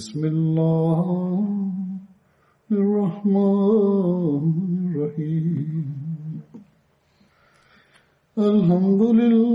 بسم الله الرحمن الرحيم. الحمد لله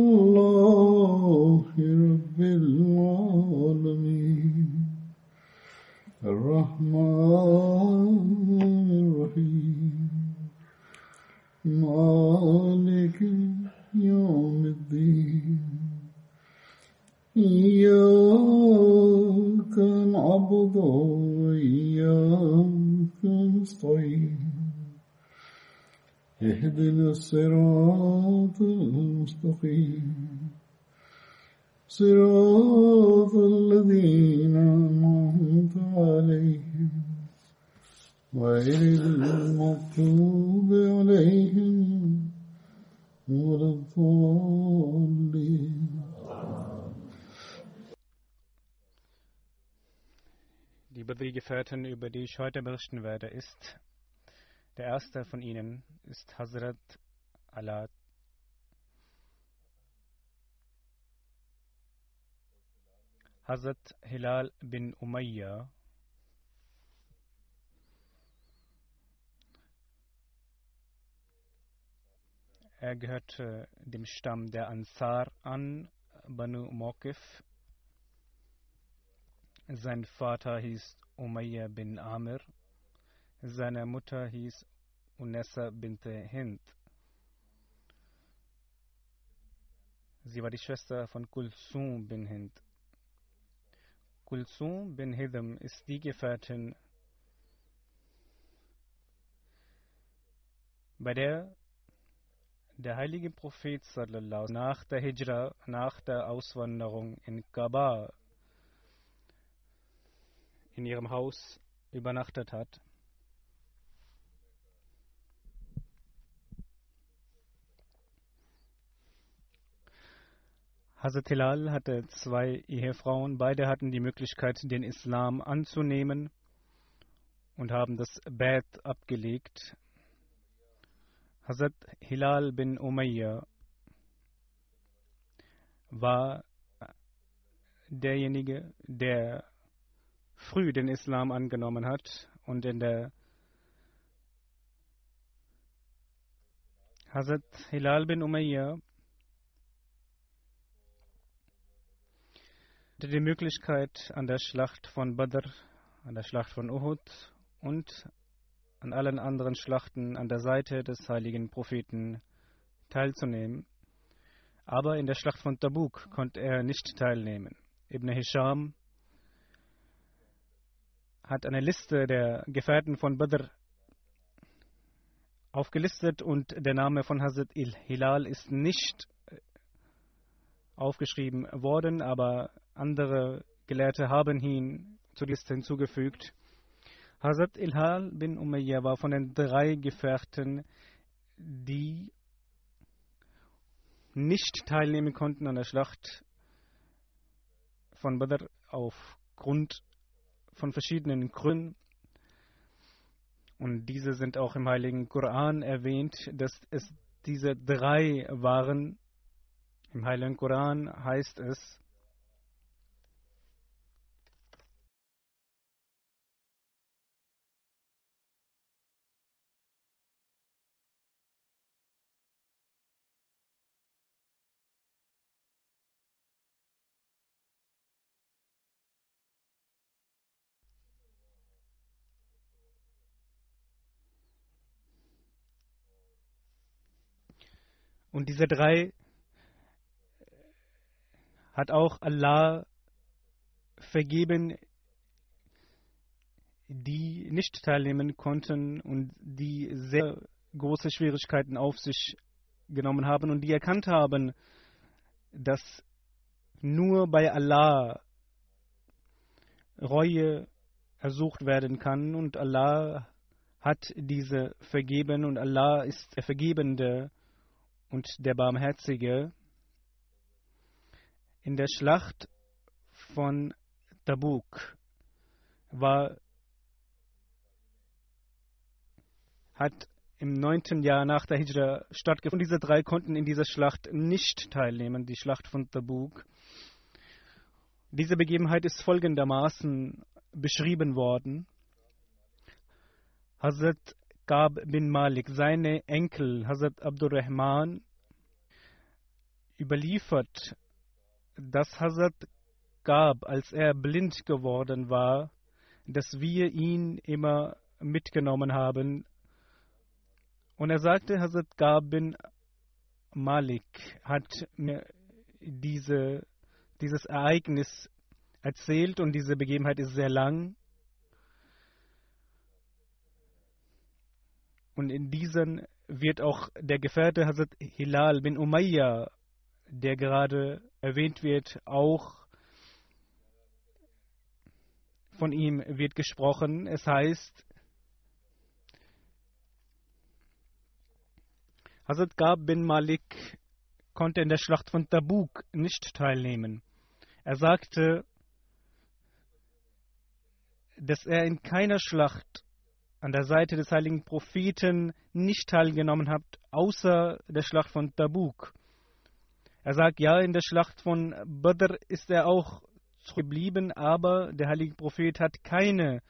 Liebe Gefährten, über die ich heute berichten werde, ist der erste von ihnen ist Hazrat Allah Hazrat Hilal bin Umayya Er gehörte dem Stamm der Ansar an, Banu Mokif. Sein Vater hieß Umayya bin Amir. Seine Mutter hieß Unessa bint Hind. Sie war die Schwester von Kulsum bin Hind. Kulsum bin Hidam ist die Gefährtin, bei der der heilige Prophet nach der Hijra, nach der Auswanderung in Kaaba in ihrem Haus übernachtet hat. Hazrat Hilal hatte zwei Ehefrauen, beide hatten die Möglichkeit, den Islam anzunehmen und haben das Bad abgelegt. Hazrat Hilal bin Umayya war derjenige, der früh den Islam angenommen hat und in der Hazrat Hilal bin Umayya hatte die Möglichkeit an der Schlacht von Badr, an der Schlacht von Uhud und an allen anderen Schlachten an der Seite des heiligen Propheten teilzunehmen. Aber in der Schlacht von Tabuk konnte er nicht teilnehmen. Ibn Hisham hat eine Liste der Gefährten von Badr aufgelistet und der Name von Hazrat Hilal ist nicht aufgeschrieben worden, aber andere Gelehrte haben ihn zur Liste hinzugefügt. Hazrat Ilhal bin Umayyah war von den drei Gefährten, die nicht teilnehmen konnten an der Schlacht von Badr aufgrund von verschiedenen Gründen. Und diese sind auch im Heiligen Koran erwähnt, dass es diese drei waren. Im Heiligen Koran heißt es, Und diese drei hat auch Allah vergeben, die nicht teilnehmen konnten und die sehr große Schwierigkeiten auf sich genommen haben und die erkannt haben, dass nur bei Allah Reue ersucht werden kann und Allah hat diese vergeben und Allah ist der Vergebende und der Barmherzige. In der Schlacht von Tabuk war, hat im neunten Jahr nach der Hijra stattgefunden. Diese drei konnten in dieser Schlacht nicht teilnehmen, die Schlacht von Tabuk. Diese Begebenheit ist folgendermaßen beschrieben worden. Hazrat Kab bin Malik, seine Enkel Hazrat Abdurrahman, überliefert, dass Hazrat Kab, als er blind geworden war, dass wir ihn immer mitgenommen haben. Und er sagte, Hazrat Kab bin Malik hat mir diese, dieses Ereignis erzählt und diese Begebenheit ist sehr lang. Und in diesen wird auch der Gefährte Hazrat Hilal bin Umayyah, der gerade erwähnt wird, auch von ihm wird gesprochen. Es heißt, Hazrat Gab bin Malik konnte in der Schlacht von Tabuk nicht teilnehmen. Er sagte, dass er in keiner Schlacht an der Seite des heiligen Propheten nicht teilgenommen hat, außer der Schlacht von Tabuk. Er sagt, ja, in der Schlacht von Badr ist er auch geblieben, aber der heilige Prophet hat keine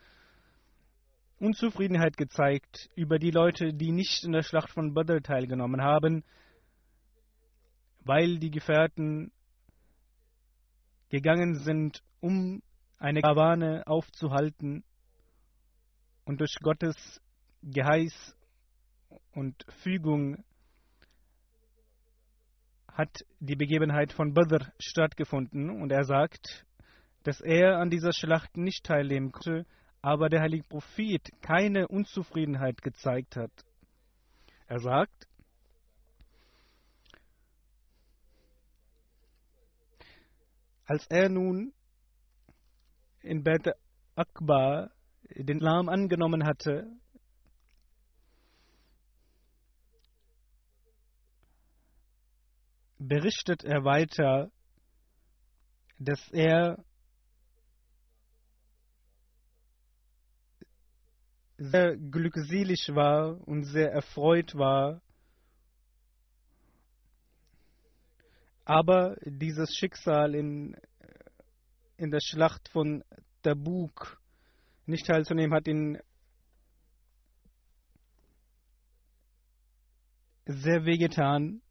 Unzufriedenheit gezeigt über die Leute, die nicht in der Schlacht von Badr teilgenommen haben, weil die Gefährten gegangen sind, um eine Karawane aufzuhalten und durch Gottes Geheiß und Fügung hat die Begebenheit von Badr stattgefunden und er sagt, dass er an dieser Schlacht nicht teilnehmen konnte, aber der heilige Prophet keine Unzufriedenheit gezeigt hat. Er sagt, als er nun in Bet Akbar den Islam angenommen hatte, berichtet er weiter, dass er sehr glückselig war und sehr erfreut war. Aber dieses Schicksal in, in der Schlacht von Tabuk nicht teilzunehmen, hat ihn sehr wehgetan.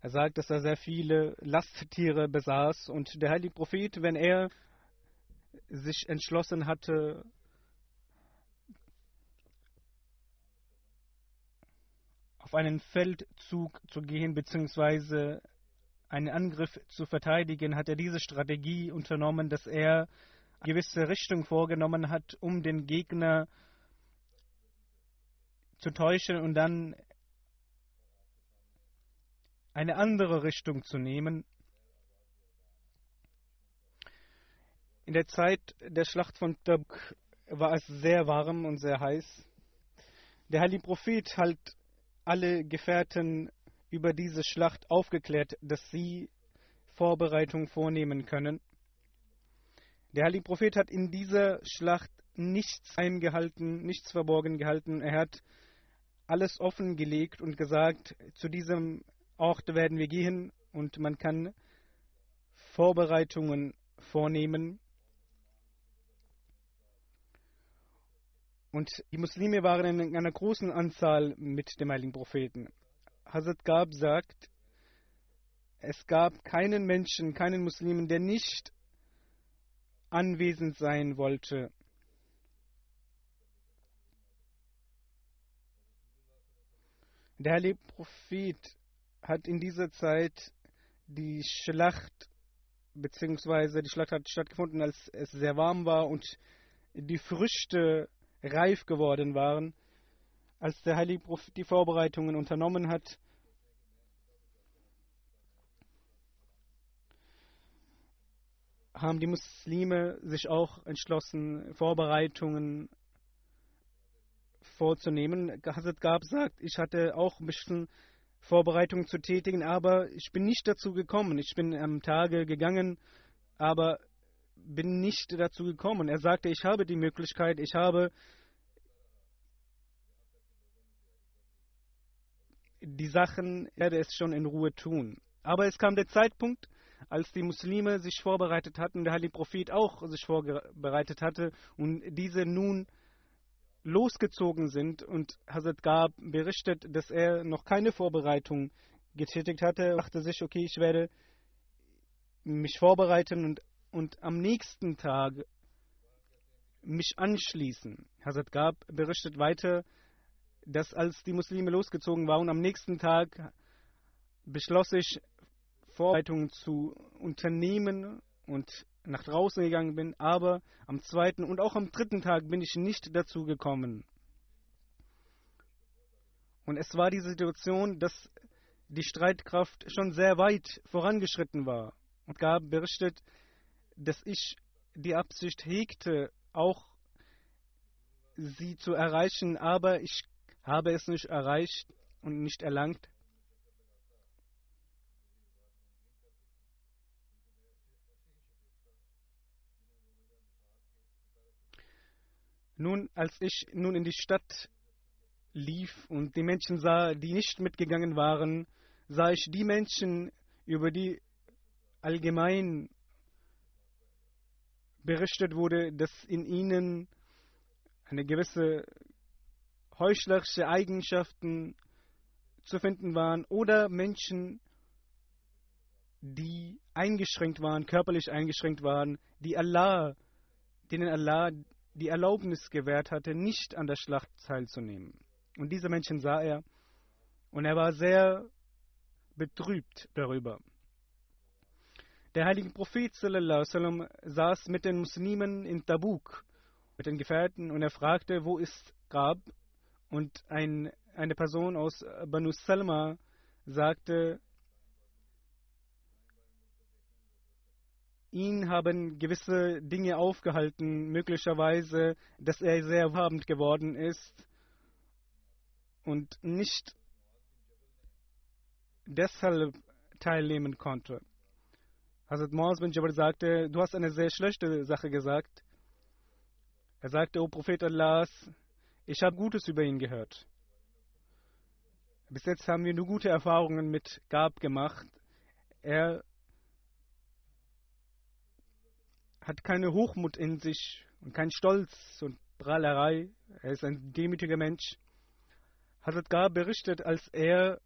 Er sagt, dass er sehr viele Lasttiere besaß und der heilige Prophet, wenn er sich entschlossen hatte, auf einen Feldzug zu gehen bzw. einen Angriff zu verteidigen, hat er diese Strategie unternommen, dass er eine gewisse Richtung vorgenommen hat, um den Gegner zu täuschen und dann eine andere Richtung zu nehmen. In der Zeit der Schlacht von Tabuk war es sehr warm und sehr heiß. Der heilige Prophet hat alle Gefährten über diese Schlacht aufgeklärt, dass sie Vorbereitungen vornehmen können. Der heilige Prophet hat in dieser Schlacht nichts heimgehalten, nichts verborgen gehalten. Er hat alles offengelegt und gesagt, zu diesem Ort werden wir gehen und man kann Vorbereitungen vornehmen. Und die Muslime waren in einer großen Anzahl mit dem heiligen Propheten. Hazrat Gab sagt, es gab keinen Menschen, keinen Muslimen, der nicht anwesend sein wollte. Der heilige Prophet hat in dieser Zeit die Schlacht, beziehungsweise die Schlacht hat stattgefunden, als es sehr warm war und die Früchte reif geworden waren, als der heilige Prophet die Vorbereitungen unternommen hat. haben die Muslime sich auch entschlossen, Vorbereitungen vorzunehmen. Hazrat Gab sagt, ich hatte auch ein bisschen Vorbereitungen zu tätigen, aber ich bin nicht dazu gekommen. Ich bin am Tage gegangen, aber bin nicht dazu gekommen. Er sagte, ich habe die Möglichkeit, ich habe die Sachen, werde es schon in Ruhe tun. Aber es kam der Zeitpunkt, als die Muslime sich vorbereitet hatten, der Heilige Prophet auch sich vorbereitet hatte und diese nun losgezogen sind und Hazrat Gab berichtet, dass er noch keine Vorbereitung getätigt hatte, dachte sich, okay, ich werde mich vorbereiten und, und am nächsten Tag mich anschließen. Hazrat Gab berichtet weiter, dass als die Muslime losgezogen waren, am nächsten Tag beschloss ich, Vorbereitungen zu unternehmen und nach draußen gegangen bin, aber am zweiten und auch am dritten Tag bin ich nicht dazu gekommen. Und es war die Situation, dass die Streitkraft schon sehr weit vorangeschritten war. Und gab berichtet, dass ich die Absicht hegte, auch sie zu erreichen, aber ich habe es nicht erreicht und nicht erlangt. Nun, als ich nun in die Stadt lief und die Menschen sah, die nicht mitgegangen waren, sah ich die Menschen, über die allgemein berichtet wurde, dass in ihnen eine gewisse heuchlerische Eigenschaften zu finden waren oder Menschen, die eingeschränkt waren, körperlich eingeschränkt waren, die Allah, denen Allah die Erlaubnis gewährt hatte, nicht an der Schlacht teilzunehmen. Und diese Menschen sah er und er war sehr betrübt darüber. Der heilige Prophet sallam, saß mit den Muslimen in Tabuk, mit den Gefährten, und er fragte, wo ist Gab? Und ein, eine Person aus Banu Salma sagte, ihn haben gewisse Dinge aufgehalten, möglicherweise, dass er sehr wohlhabend geworden ist und nicht deshalb teilnehmen konnte. Hazrat Maus bin Jabal sagte, du hast eine sehr schlechte Sache gesagt. Er sagte, O Prophet Allahs, ich habe Gutes über ihn gehört. Bis jetzt haben wir nur gute Erfahrungen mit Gab gemacht. Er hat keine Hochmut in sich und keinen Stolz und Prahlerei. Er ist ein demütiger Mensch. Hazrat Gar berichtet, als er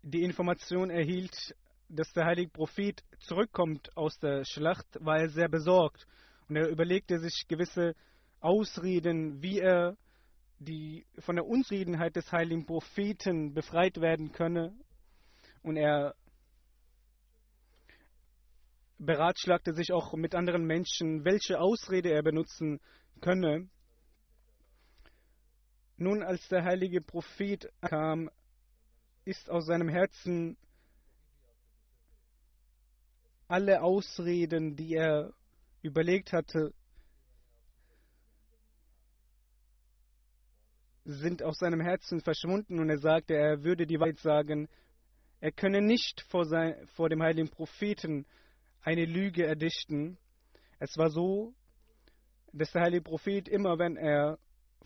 die Information erhielt, dass der heilige Prophet zurückkommt aus der Schlacht, war er sehr besorgt und er überlegte sich gewisse Ausreden, wie er die, von der Unzufriedenheit des heiligen Propheten befreit werden könne. Und er beratschlagte sich auch mit anderen Menschen, welche Ausrede er benutzen könne. Nun, als der heilige Prophet kam, ist aus seinem Herzen alle Ausreden, die er überlegt hatte, sind aus seinem Herzen verschwunden und er sagte, er würde die Wahrheit sagen, er könne nicht vor, sein, vor dem heiligen Propheten eine Lüge erdichten. Es war so, dass der heilige Prophet immer, wenn er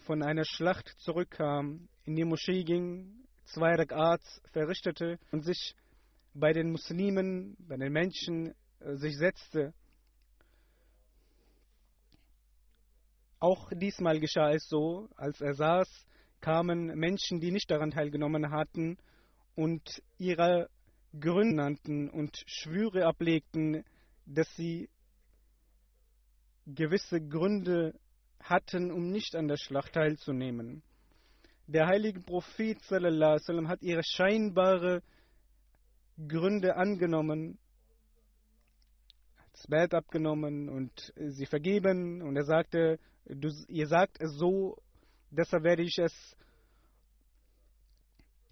von einer Schlacht zurückkam, in die Moschee ging, zwei Rak'ats verrichtete und sich bei den Muslimen, bei den Menschen äh, sich setzte. Auch diesmal geschah es so, als er saß, kamen Menschen, die nicht daran teilgenommen hatten und ihre Gründe nannten und Schwüre ablegten, dass sie gewisse Gründe hatten, um nicht an der Schlacht teilzunehmen. Der heilige Prophet sallam, hat ihre scheinbare Gründe angenommen, das Bett abgenommen und sie vergeben. Und er sagte, du, ihr sagt es so, deshalb werde ich es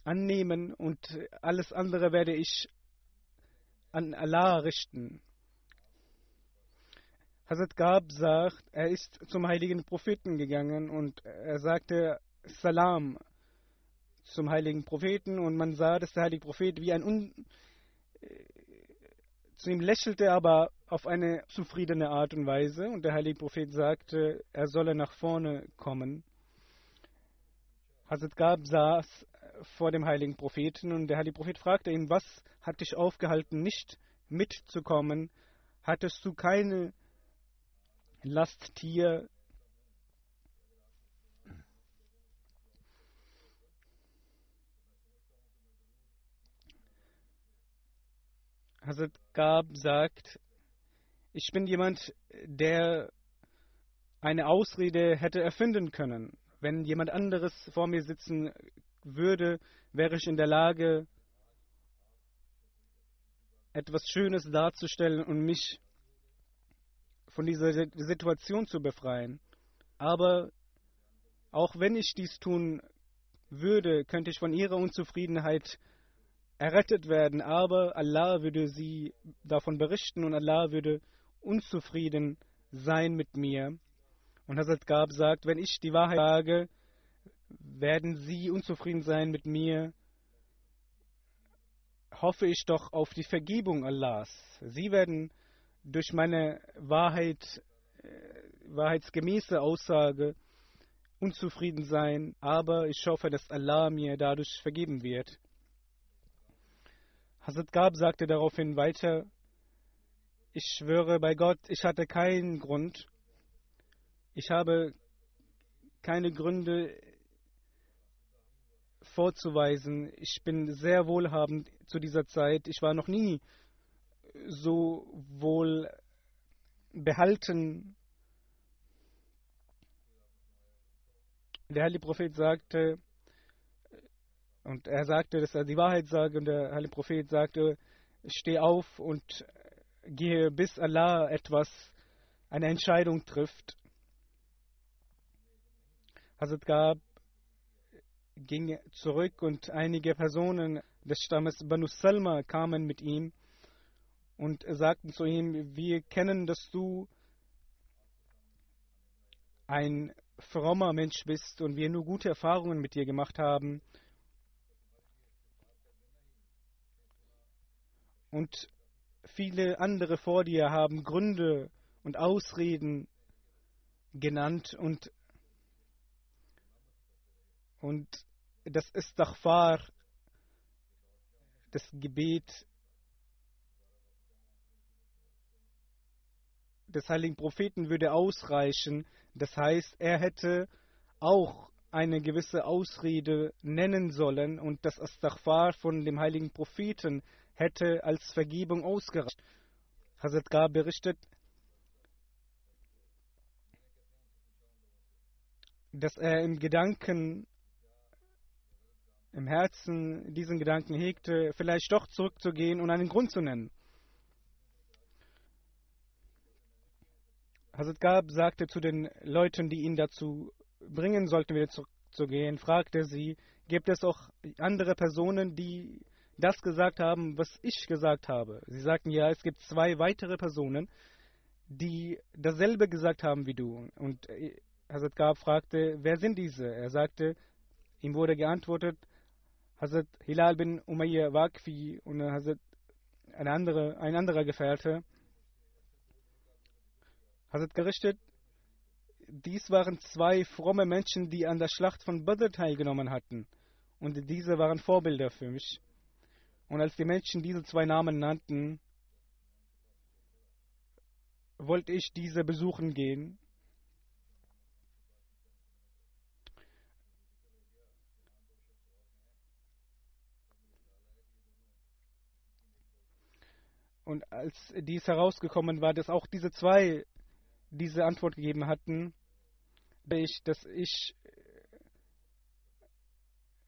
annehmen und alles andere werde ich an Allah richten. Hazrat Gab sagt, er ist zum heiligen Propheten gegangen und er sagte Salam zum heiligen Propheten und man sah, dass der heilige Prophet wie ein Un äh, zu ihm lächelte, aber auf eine zufriedene Art und Weise und der heilige Prophet sagte, er solle nach vorne kommen. Hazrat Gab saß vor dem heiligen Propheten und der heilige Prophet fragte ihn, was hat dich aufgehalten, nicht mitzukommen? Hattest du keine Lasttier? Hazrat Gab sagt, ich bin jemand, der eine Ausrede hätte erfinden können. Wenn jemand anderes vor mir sitzen würde, wäre ich in der Lage, etwas Schönes darzustellen und mich von dieser Situation zu befreien. Aber auch wenn ich dies tun würde, könnte ich von ihrer Unzufriedenheit errettet werden. Aber Allah würde sie davon berichten und Allah würde unzufrieden sein mit mir. Und Hazrat Gab sagt, wenn ich die Wahrheit sage, werden sie unzufrieden sein mit mir. Hoffe ich doch auf die Vergebung Allahs. Sie werden durch meine Wahrheit, äh, wahrheitsgemäße Aussage unzufrieden sein, aber ich hoffe, dass Allah mir dadurch vergeben wird. Hazrat Gab sagte daraufhin weiter, ich schwöre bei Gott, ich hatte keinen Grund, ich habe keine Gründe vorzuweisen. Ich bin sehr wohlhabend zu dieser Zeit. Ich war noch nie so wohl behalten. Der heilige Prophet sagte, und er sagte, dass er die Wahrheit sage, und der heilige Prophet sagte, steh auf und gehe, bis Allah etwas, eine Entscheidung trifft. Hazrat Gab ging zurück und einige Personen des Stammes Banu Salma kamen mit ihm und sagten zu ihm, wir kennen, dass du ein frommer Mensch bist und wir nur gute Erfahrungen mit dir gemacht haben. Und viele andere vor dir haben Gründe und Ausreden genannt und und das Istighfar, das Gebet des heiligen Propheten würde ausreichen. Das heißt, er hätte auch eine gewisse Ausrede nennen sollen und das Astaghfar von dem heiligen Propheten hätte als Vergebung ausgereicht. Hazrat Gar berichtet, dass er im Gedanken im Herzen diesen Gedanken hegte, vielleicht doch zurückzugehen und einen Grund zu nennen. Hazrat Gab sagte zu den Leuten, die ihn dazu bringen sollten, wieder zurückzugehen, fragte sie, gibt es auch andere Personen, die das gesagt haben, was ich gesagt habe? Sie sagten, ja, es gibt zwei weitere Personen, die dasselbe gesagt haben wie du. Und Hazrat Gab fragte, wer sind diese? Er sagte, ihm wurde geantwortet, Hazrat Hilal bin Umayyah Waqfi und Hazrat eine andere, ein anderer Gefährte. Hazrat gerichtet, dies waren zwei fromme Menschen, die an der Schlacht von Badr teilgenommen hatten. Und diese waren Vorbilder für mich. Und als die Menschen diese zwei Namen nannten, wollte ich diese besuchen gehen. Und als dies herausgekommen war, dass auch diese zwei diese Antwort gegeben hatten, ich, dass ich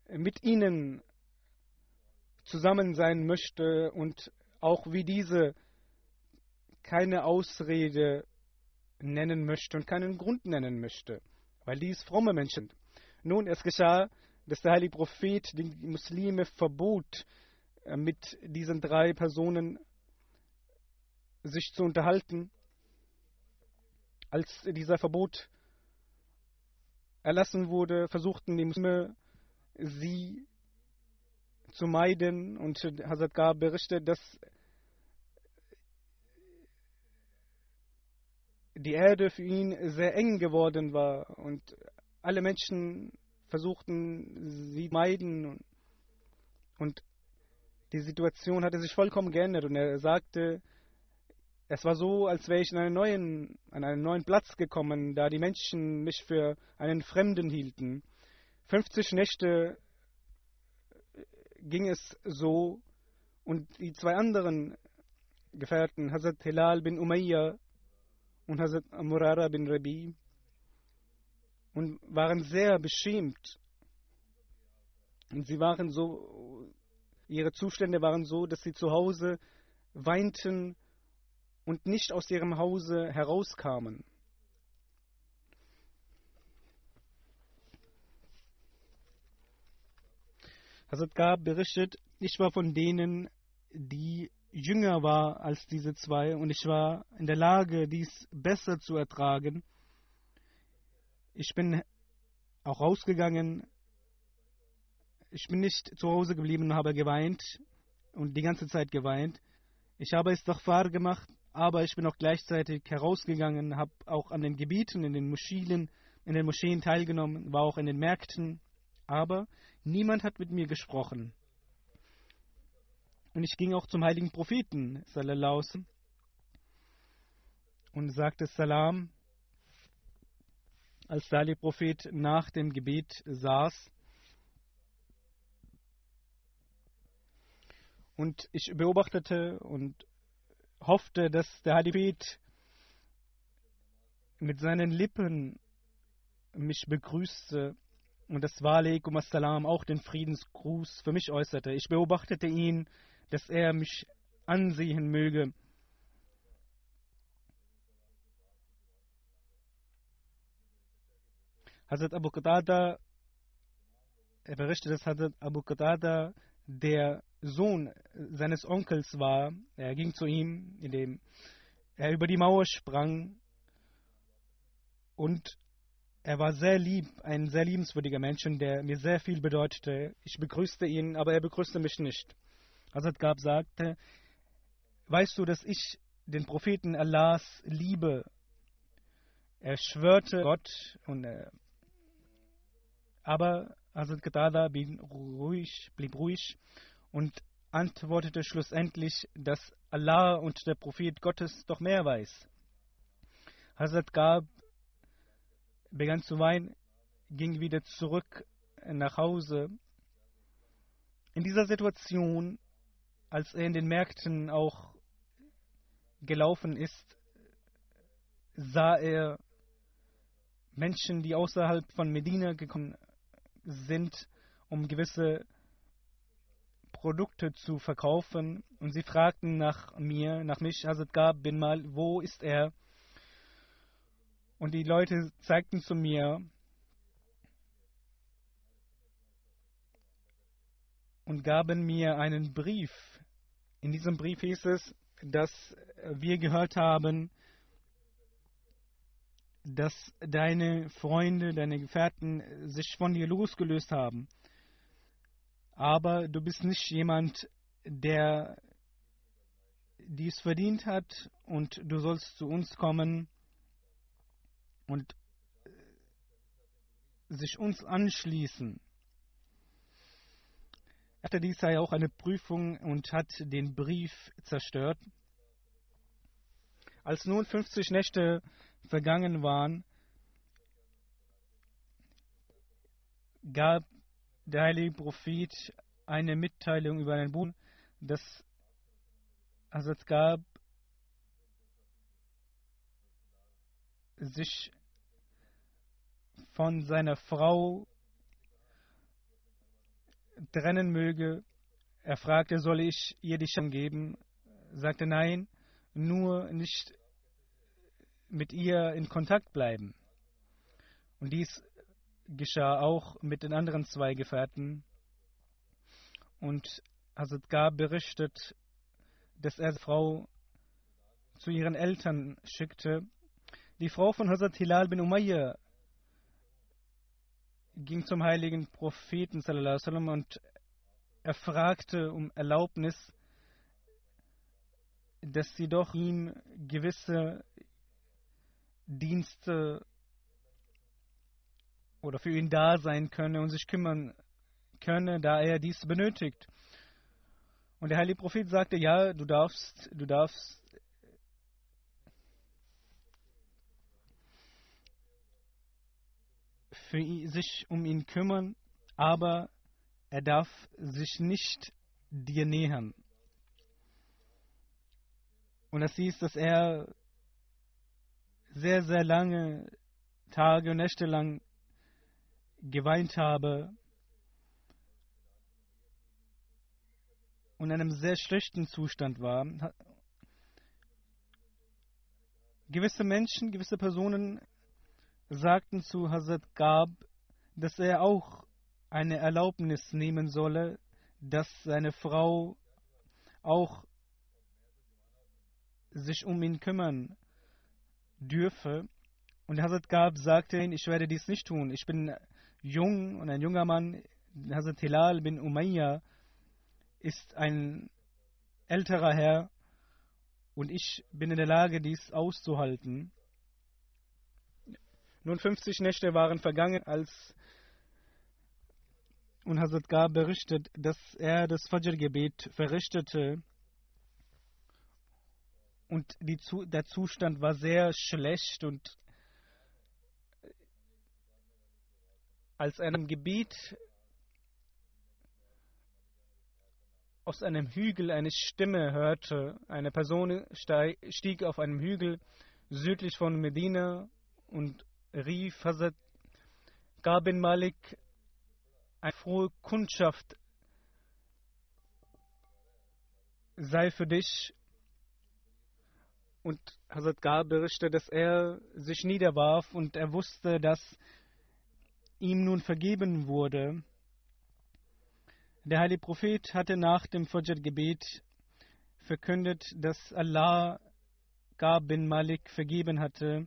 mit ihnen zusammen sein möchte und auch wie diese keine Ausrede nennen möchte und keinen Grund nennen möchte, weil dies fromme Menschen. Nun, es geschah, dass der heilige Prophet die Muslime verbot, äh, mit diesen drei Personen sich zu unterhalten. Als dieser Verbot erlassen wurde, versuchten die Muslime sie zu meiden. Und Hazrat Gab berichtet, dass die Erde für ihn sehr eng geworden war. Und alle Menschen versuchten sie meiden. Und, und die Situation hatte sich vollkommen geändert. Und er sagte, es war so, als wäre ich an einen, neuen, an einen neuen Platz gekommen, da die Menschen mich für einen Fremden hielten. 50 Nächte ging es so und die zwei anderen Gefährten, Hazrat Hilal bin Umayyah und Hazrat Murara bin Rabi, und waren sehr beschämt. Und sie waren so, ihre Zustände waren so, dass sie zu Hause weinten und nicht aus ihrem Hause herauskamen. Hazrat Gab berichtet, ich war von denen, die jünger war als diese zwei und ich war in der Lage, dies besser zu ertragen. Ich bin auch rausgegangen. Ich bin nicht zu Hause geblieben und habe geweint und die ganze Zeit geweint. Ich habe es doch fahr gemacht, aber ich bin auch gleichzeitig herausgegangen, habe auch an den Gebieten, in den Moscheen, in den Moscheen teilgenommen, war auch in den Märkten, aber niemand hat mit mir gesprochen. Und ich ging auch zum heiligen Propheten, sallallahu und sagte Salam, als der heilige Prophet nach dem Gebet saß. Und ich beobachtete und hoffte, dass der Prophet mit seinen Lippen mich begrüßte und das Walaikum Assalam auch den Friedensgruß für mich äußerte. Ich beobachtete ihn dass er mich ansehen möge. Hazrat Abu Qatada, er berichtet, dass Hazrat Abu Qatada der Sohn seines Onkels war. Er ging zu ihm, indem er über die Mauer sprang und er war sehr lieb, ein sehr liebenswürdiger Mensch, der mir sehr viel bedeutete. Ich begrüßte ihn, aber er begrüßte mich nicht. Hazrat Gab sagte, weißt du, dass ich den Propheten Allahs liebe? Er schwörte Gott, und, äh, aber Hazrat Qatada blieb ruhig, blieb ruhig und antwortete schlussendlich, dass Allah und der Prophet Gottes doch mehr weiß. Hazrat Gab begann zu weinen, ging wieder zurück nach Hause. In dieser Situation als er in den Märkten auch gelaufen ist, sah er Menschen, die außerhalb von Medina gekommen sind, um gewisse Produkte zu verkaufen. Und sie fragten nach mir, nach mich, Hazrat Gab bin mal, wo ist er? Und die Leute zeigten zu mir, und gaben mir einen Brief. In diesem Brief hieß es, dass wir gehört haben, dass deine Freunde, deine Gefährten sich von dir losgelöst haben. Aber du bist nicht jemand, der dies verdient hat und du sollst zu uns kommen und sich uns anschließen hatte dies ja auch eine Prüfung und hat den Brief zerstört. Als nun 50 Nächte vergangen waren, gab der heilige Prophet eine Mitteilung über einen Buch, das Hazrat gab, sich von seiner Frau trennen möge. Er fragte, soll ich ihr die Scham geben? Sagte nein, nur nicht mit ihr in Kontakt bleiben. Und dies geschah auch mit den anderen zwei Gefährten. Und Hazrat Gab berichtet, dass er die Frau zu ihren Eltern schickte. Die Frau von Hazrat Hilal bin Umayyah ging zum heiligen Propheten sallam, und er fragte um Erlaubnis, dass sie doch ihm gewisse Dienste oder für ihn da sein könne und sich kümmern könne, da er dies benötigt. Und der heilige Prophet sagte, ja, du darfst, du darfst für ihn, sich um ihn kümmern, aber er darf sich nicht dir nähern. Und das hieß, dass er sehr, sehr lange Tage und Nächte lang geweint habe und in einem sehr schlechten Zustand war. Gewisse Menschen, gewisse Personen sagten zu Hazrat Gab, dass er auch eine Erlaubnis nehmen solle, dass seine Frau auch sich um ihn kümmern dürfe. Und Hazrat Gab sagte, ich werde dies nicht tun. Ich bin jung und ein junger Mann. Hazrat Hilal bin Umayyah ist ein älterer Herr und ich bin in der Lage, dies auszuhalten. Nun 50 Nächte waren vergangen, als und Hazrat Gab berichtet, dass er das Fajr-Gebet verrichtete und die, der Zustand war sehr schlecht und als einem Gebet aus einem Hügel eine Stimme hörte, eine Person stieg auf einem Hügel südlich von Medina und rief Hazrat Gabin Malik eine frohe Kundschaft sei für dich. Und Hazrat Gab berichtet, dass er sich niederwarf und er wusste, dass ihm nun vergeben wurde. Der heilige Prophet hatte nach dem Fajr-Gebet verkündet, dass Allah Gab bin Malik vergeben hatte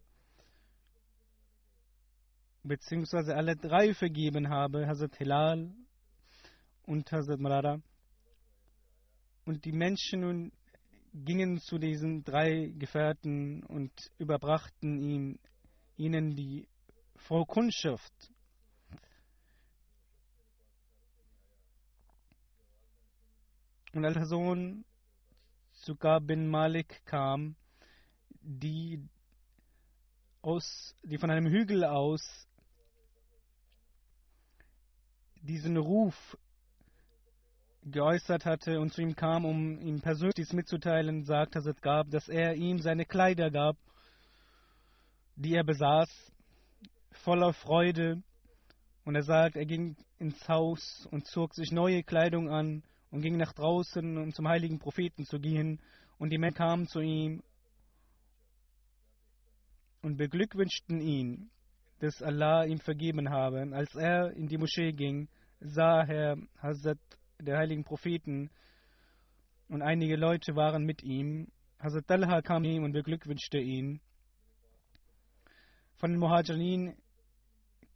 beziehungsweise alle drei vergeben habe, Hazrat Hilal und Hazrat Marara. Und die Menschen nun gingen zu diesen drei Gefährten und überbrachten ihnen die frohe Und als der Sohn Suka bin Malik kam, die, aus, die von einem Hügel aus diesen Ruf geäußert hatte und zu ihm kam, um ihm persönlich dies mitzuteilen, sagt Hazrat Gab, dass er ihm seine Kleider gab, die er besaß, voller Freude. Und er sagt, er ging ins Haus und zog sich neue Kleidung an und ging nach draußen, um zum heiligen Propheten zu gehen. Und die Männer kamen zu ihm und beglückwünschten ihn dass Allah ihm vergeben habe. Als er in die Moschee ging, sah er Hazrat der heiligen Propheten und einige Leute waren mit ihm. Hazrat Talha kam ihm und beglückwünschte ihn. Von den Muhajirin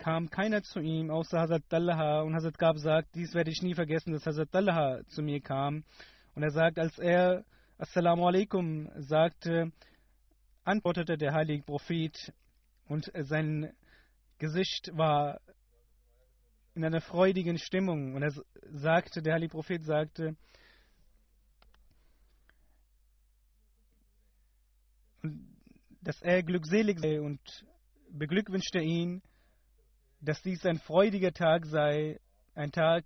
kam keiner zu ihm, außer Hazrat Talha. Und Hazrat Gab sagt, dies werde ich nie vergessen, dass Hazrat Talha zu mir kam. Und er sagt, als er Assalamu alaikum sagte, antwortete der heilige Prophet und sein Gesicht war in einer freudigen Stimmung. Und er sagte, der Heilige Prophet sagte, dass er glückselig sei und beglückwünschte ihn, dass dies ein freudiger Tag sei, ein Tag,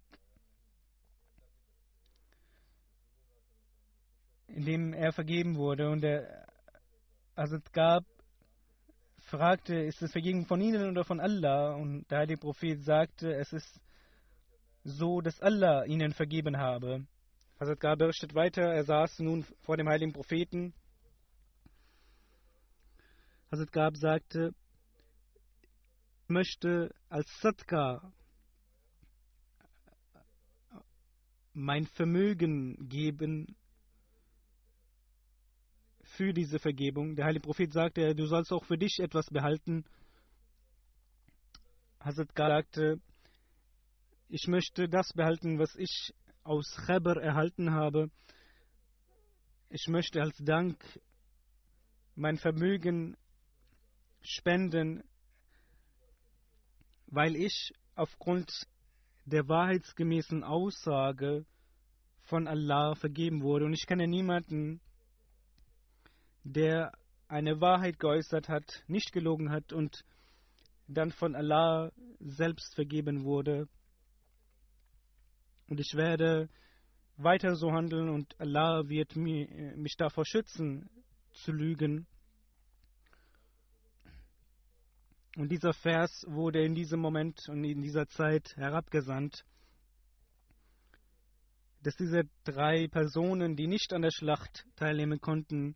in dem er vergeben wurde. Und er also es gab fragte, ist es Vergebung von ihnen oder von Allah? Und der heilige Prophet sagte, es ist so, dass Allah ihnen vergeben habe. Hazrat Gar berichtet weiter, er saß nun vor dem heiligen Propheten. Hazrat Gab sagte, möchte als Sadka mein Vermögen geben für diese Vergebung. Der heilige Prophet sagte, du sollst auch für dich etwas behalten. Hazrat sagte, ich möchte das behalten, was ich aus Khabar erhalten habe. Ich möchte als Dank mein Vermögen spenden, weil ich aufgrund der wahrheitsgemäßen Aussage von Allah vergeben wurde. Und ich kenne niemanden, der eine Wahrheit geäußert hat, nicht gelogen hat und dann von Allah selbst vergeben wurde. Und ich werde weiter so handeln und Allah wird mich davor schützen, zu lügen. Und dieser Vers wurde in diesem Moment und in dieser Zeit herabgesandt, dass diese drei Personen, die nicht an der Schlacht teilnehmen konnten,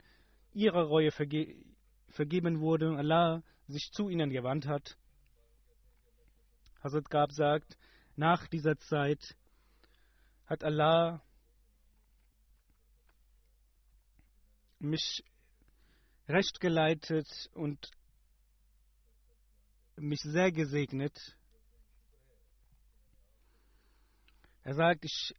ihre Reue verge vergeben wurde und Allah sich zu ihnen gewandt hat. Hazrat Gab sagt, nach dieser Zeit hat Allah mich recht geleitet und mich sehr gesegnet. Er sagt, ich,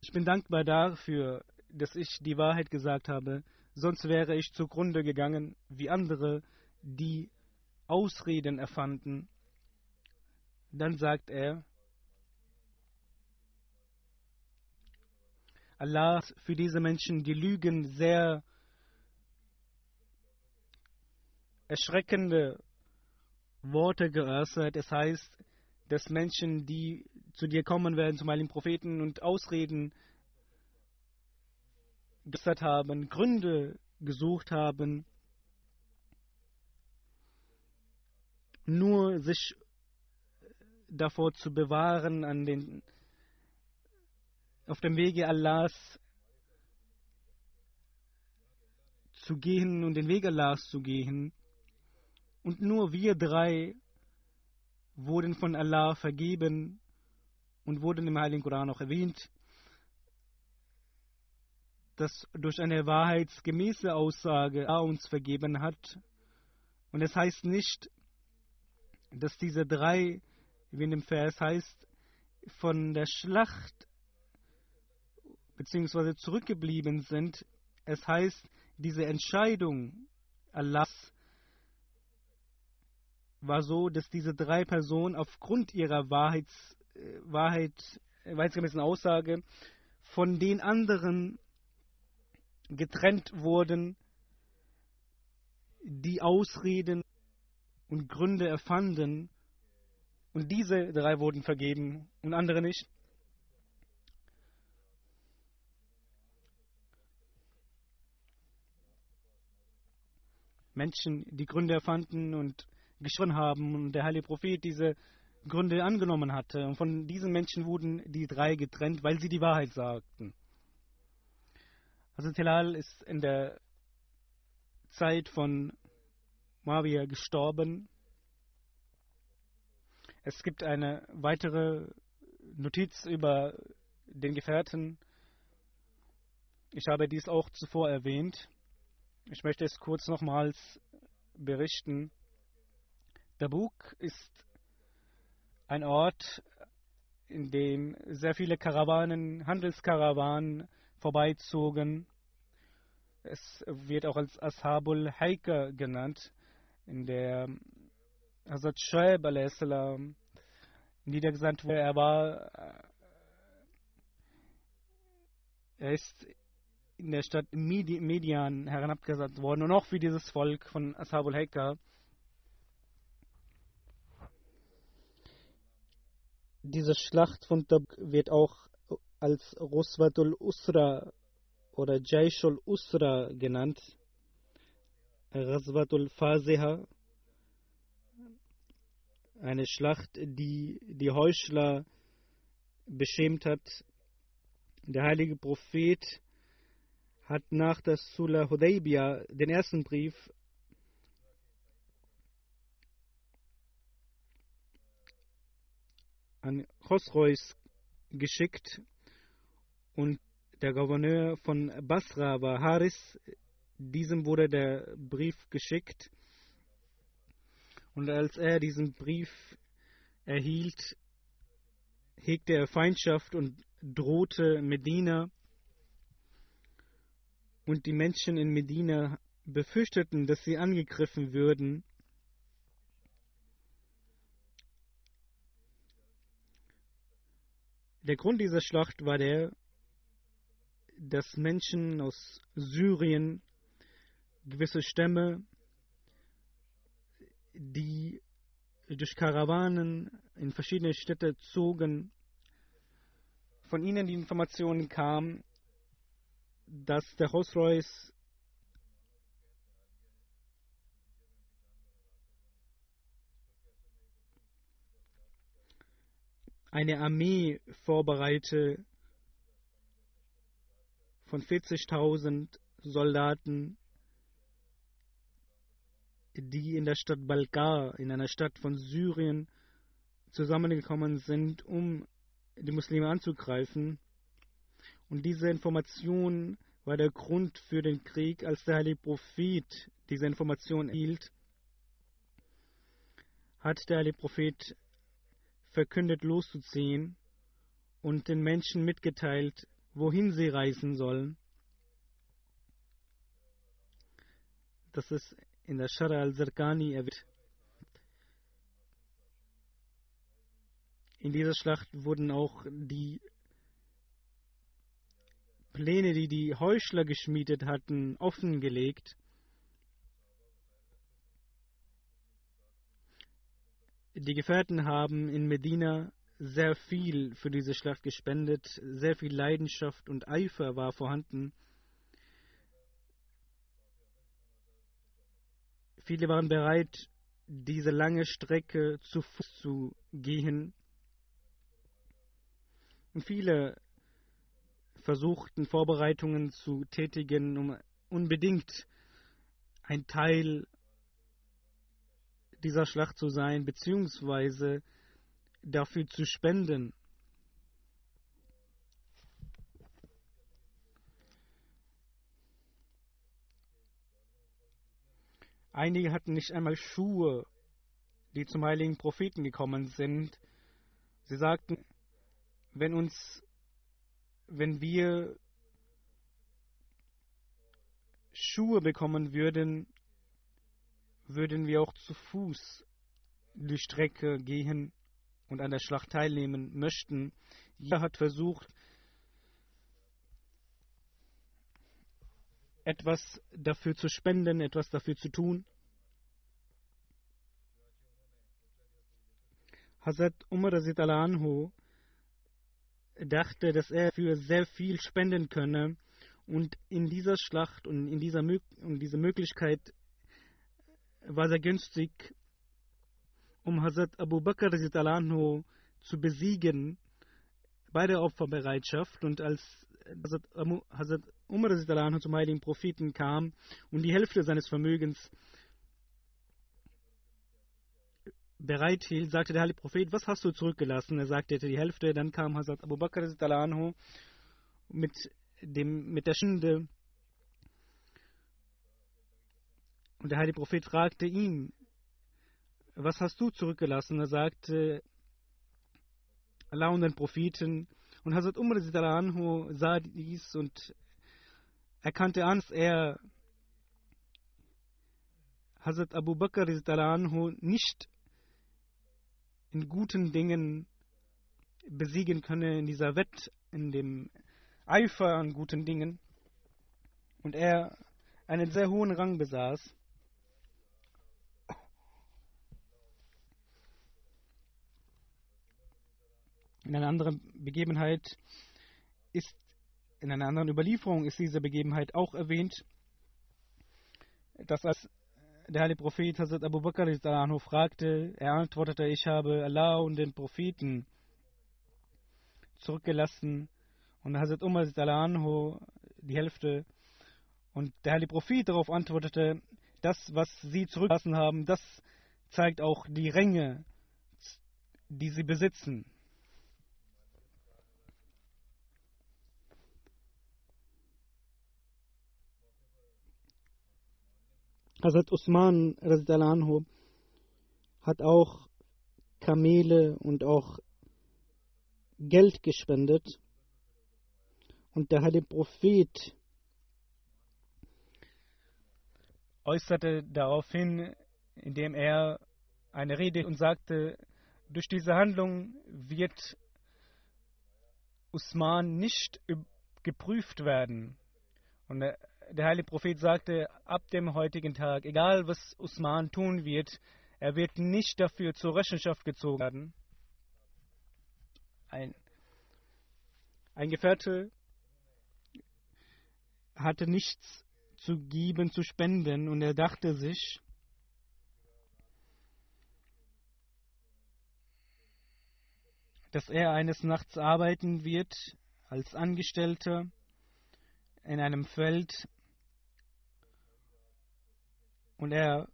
ich bin dankbar dafür, dass ich die Wahrheit gesagt habe, sonst wäre ich zugrunde gegangen wie andere, die Ausreden erfanden. Dann sagt er, Allah für diese Menschen die Lügen sehr erschreckende Worte geäußert. Es heißt, dass Menschen, die zu dir kommen werden, zum Heiligen Propheten und Ausreden geäußert haben, Gründe gesucht haben, nur sich davor zu bewahren, an den, auf dem Wege Allahs zu gehen und den Weg Allahs zu gehen. Und nur wir drei wurden von Allah vergeben und wurden im Heiligen Koran auch erwähnt das durch eine wahrheitsgemäße Aussage er uns vergeben hat. Und es heißt nicht, dass diese drei, wie in dem Vers heißt, von der Schlacht bzw. zurückgeblieben sind. Es heißt, diese Entscheidung Allahs war so, dass diese drei Personen aufgrund ihrer Wahrheits, äh, Wahrheit, wahrheitsgemäßen Aussage von den anderen getrennt wurden, die Ausreden und Gründe erfanden, und diese drei wurden vergeben und andere nicht. Menschen, die Gründe erfanden und geschrien haben und der heilige Prophet diese Gründe angenommen hatte. Und von diesen Menschen wurden die drei getrennt, weil sie die Wahrheit sagten. Hazrat Hilal ist in der Zeit von Muawiyah gestorben. Es gibt eine weitere Notiz über den Gefährten. Ich habe dies auch zuvor erwähnt. Ich möchte es kurz nochmals berichten. Tabuk ist ein Ort, in dem sehr viele Karawanen, Handelskarawanen vorbeizogen. Es wird auch als Ashabul Haika genannt, in der Hazrat Shoaib niedergesandt wurde. Er war, äh, er ist in der Stadt Median herabgesandt worden und auch für dieses Volk von Ashabul Haika. Diese Schlacht von Tabuk wird auch als Ruswatul Usra oder Jaishul Usra genannt. Ghazwatul Faziha, eine Schlacht, die die Heuchler beschämt hat. Der heilige Prophet hat nach der Sula Hudaybiyah den ersten Brief an Chosrois geschickt und der Gouverneur von Basra war Haris. Diesem wurde der Brief geschickt. Und als er diesen Brief erhielt, hegte er Feindschaft und drohte Medina. Und die Menschen in Medina befürchteten, dass sie angegriffen würden. Der Grund dieser Schlacht war der, dass Menschen aus Syrien, gewisse Stämme, die durch Karawanen in verschiedene Städte zogen, von ihnen die Information kam, dass der Rolls-Royce eine Armee vorbereite von 40.000 Soldaten, die in der Stadt Balkar, in einer Stadt von Syrien, zusammengekommen sind, um die Muslime anzugreifen. Und diese Information war der Grund für den Krieg, als der heilige Prophet diese Information erhielt, hat der heilige Prophet verkündet loszuziehen und den Menschen mitgeteilt, wohin sie reisen sollen. Das ist in der Shara al-Zarqani erwähnt. In dieser Schlacht wurden auch die Pläne, die die Heuchler geschmiedet hatten, offengelegt. Die Gefährten haben in Medina sehr viel für diese Schlacht gespendet, sehr viel Leidenschaft und Eifer war vorhanden. Viele waren bereit, diese lange Strecke zu Fuß zu gehen. Und viele versuchten Vorbereitungen zu tätigen, um unbedingt ein Teil dieser Schlacht zu sein, beziehungsweise dafür zu spenden. Einige hatten nicht einmal Schuhe, die zum heiligen Propheten gekommen sind. Sie sagten, wenn uns, wenn wir Schuhe bekommen würden, würden wir auch zu Fuß die Strecke gehen und an der Schlacht teilnehmen möchten. Jeder hat versucht, etwas dafür zu spenden, etwas dafür zu tun. Hazrat Umar anhu dachte, dass er für sehr viel spenden könne und in dieser Schlacht und in dieser und diese Möglichkeit war sehr günstig, um Hazrat Abu Bakr zu besiegen bei der Opferbereitschaft. Und als Hazrat Umar zum heiligen Propheten kam und die Hälfte seines Vermögens bereithielt, sagte der heilige Prophet, was hast du zurückgelassen? Er sagte die Hälfte. Dann kam Hazrat Abu Bakr mit, dem, mit der Schinde Und der heilige Prophet fragte ihn, was hast du zurückgelassen? Er sagte, Allah und den Propheten. Und Hazrat Umar anhu sah dies und erkannte an, dass er Hazrat Abu Bakr anhu nicht in guten Dingen besiegen könne, in dieser Wett, in dem Eifer an guten Dingen. Und er einen sehr hohen Rang besaß. In einer anderen Begebenheit ist, in einer anderen Überlieferung ist diese Begebenheit auch erwähnt, dass als der heilige Prophet Hazrat Abu Bakr fragte, er antwortete, ich habe Allah und den Propheten zurückgelassen und Hazrat Umar die Hälfte und der heilige Prophet darauf antwortete, das, was sie zurückgelassen haben, das zeigt auch die Ränge, die sie besitzen. Hazrat Usman anhu, hat auch Kamele und auch Geld gespendet. Und der heilige Prophet äußerte daraufhin, indem er eine Rede und sagte, durch diese Handlung wird Usman nicht geprüft werden. Und der, heilige Prophet sagte, ab dem heutigen Tag, egal was Usman tun wird, er wird nicht dafür zur Rechenschaft gezogen werden. Ein, ein Gefährte hatte nichts zu geben, zu spenden und er dachte sich, dass er eines Nachts arbeiten wird als Angestellter in einem Feld und er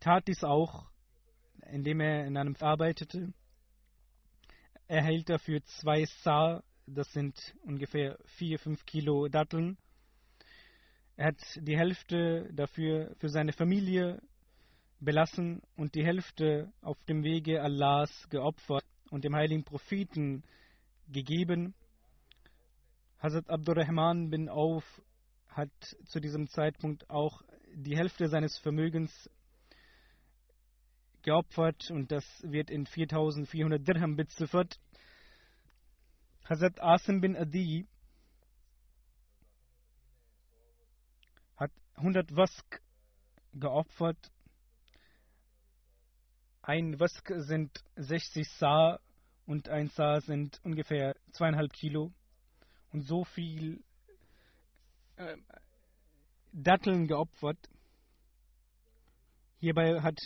tat dies auch, indem er in einem arbeitete. Er erhält dafür zwei Sa, das sind ungefähr 4-5 Kilo Datteln. Er hat die Hälfte dafür für seine Familie belassen und die Hälfte auf dem Wege Allahs geopfert und dem heiligen Propheten gegeben. Hazrat Abdurrahman bin Auf hat zu diesem Zeitpunkt auch die Hälfte seines Vermögens geopfert und das wird in 4400 Dirham beziffert. Hazrat Asim bin Adi hat 100 Wask geopfert ein Wask sind 60 Sa und ein Sa sind ungefähr zweieinhalb Kilo. Und so viel äh, Datteln geopfert. Hierbei hat,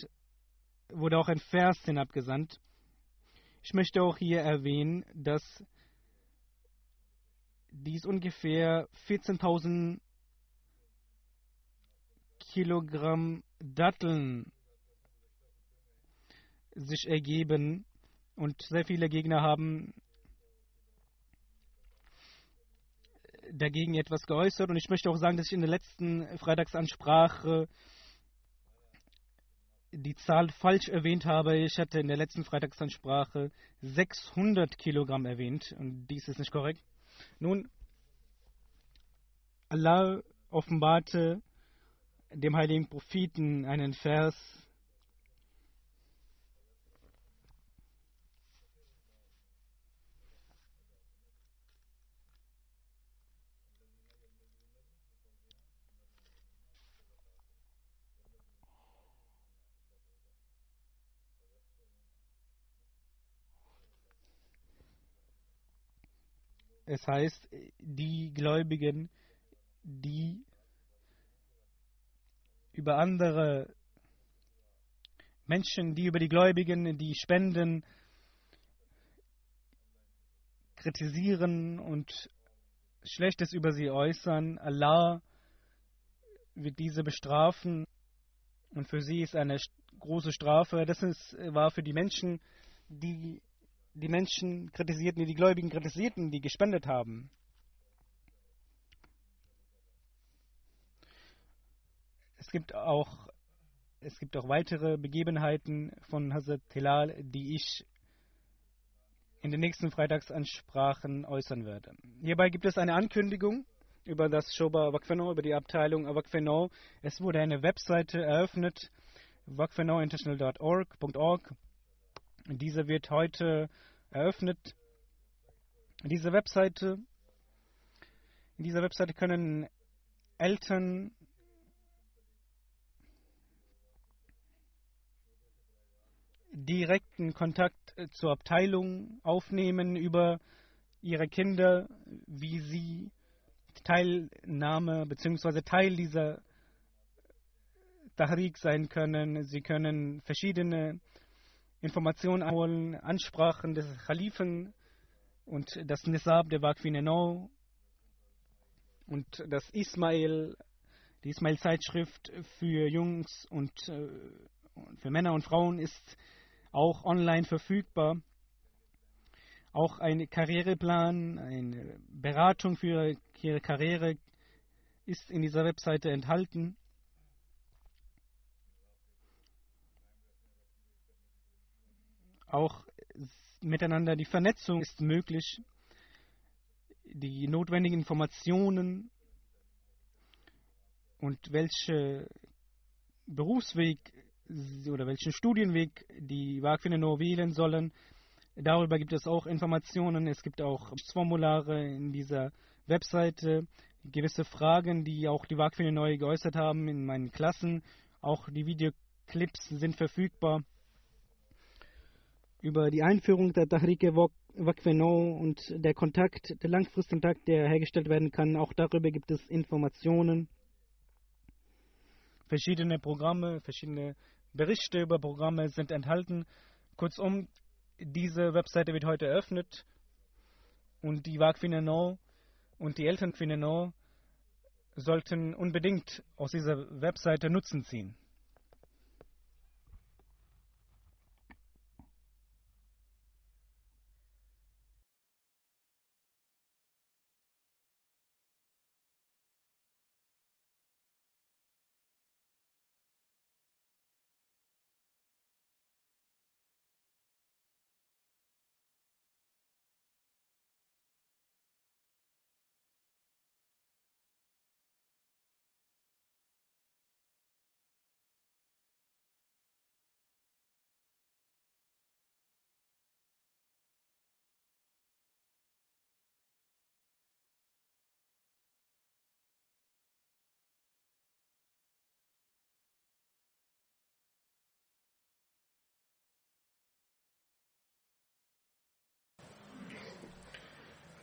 wurde auch ein Vers hinabgesandt. Ich möchte auch hier erwähnen, dass dies ungefähr 14.000 Kilogramm Datteln sich ergeben und sehr viele Gegner haben dagegen etwas geäußert. Und ich möchte auch sagen, dass ich in der letzten Freitagsansprache die Zahl falsch erwähnt habe. Ich hatte in der letzten Freitagsansprache 600 Kilogramm erwähnt und dies ist nicht korrekt. Nun, Allah offenbarte dem heiligen Propheten einen Vers, Es heißt, die Gläubigen, die über andere Menschen, die über die Gläubigen, die spenden, kritisieren und Schlechtes über sie äußern, Allah wird diese bestrafen und für sie ist eine große Strafe. Das ist, war für die Menschen, die die Menschen kritisierten, die die Gläubigen kritisierten, die gespendet haben. Es gibt auch, es gibt auch weitere Begebenheiten von Hazrat Hilal, die ich in den nächsten Freitagsansprachen äußern werde. Hierbei gibt es eine Ankündigung über das Shoba Wakfeno, über die Abteilung Wakfeno. Es wurde eine Webseite eröffnet, wakfenointernational.org. Diese wird heute eröffnet. Diese Webseite, in dieser Webseite können Eltern direkten Kontakt zur Abteilung aufnehmen über ihre Kinder, wie sie Teilnahme bzw. Teil dieser Tahrik sein können. Sie können verschiedene Informationen einholen, Ansprachen des Khalifen und das Nisab der Waqfineno und das Ismail, die Ismail-Zeitschrift für Jungs und äh, für Männer und Frauen ist auch online verfügbar. Auch ein Karriereplan, eine Beratung für ihre Karriere ist in dieser Webseite enthalten. Auch miteinander die Vernetzung ist möglich. Die notwendigen Informationen und welche Berufsweg oder welchen Studienweg die Wagfine wählen sollen. Darüber gibt es auch Informationen. Es gibt auch Formulare in dieser Webseite, gewisse Fragen, die auch die Wagfine neu geäußert haben in meinen Klassen. Auch die Videoclips sind verfügbar. Über die Einführung der Tahrike Wakfeno und der Kontakt, der Langfristkontakt, der hergestellt werden kann, auch darüber gibt es Informationen verschiedene Programme, verschiedene Berichte über Programme sind enthalten. Kurzum, diese Webseite wird heute eröffnet und die WAG Finano und die Eltern Finano sollten unbedingt aus dieser Webseite Nutzen ziehen.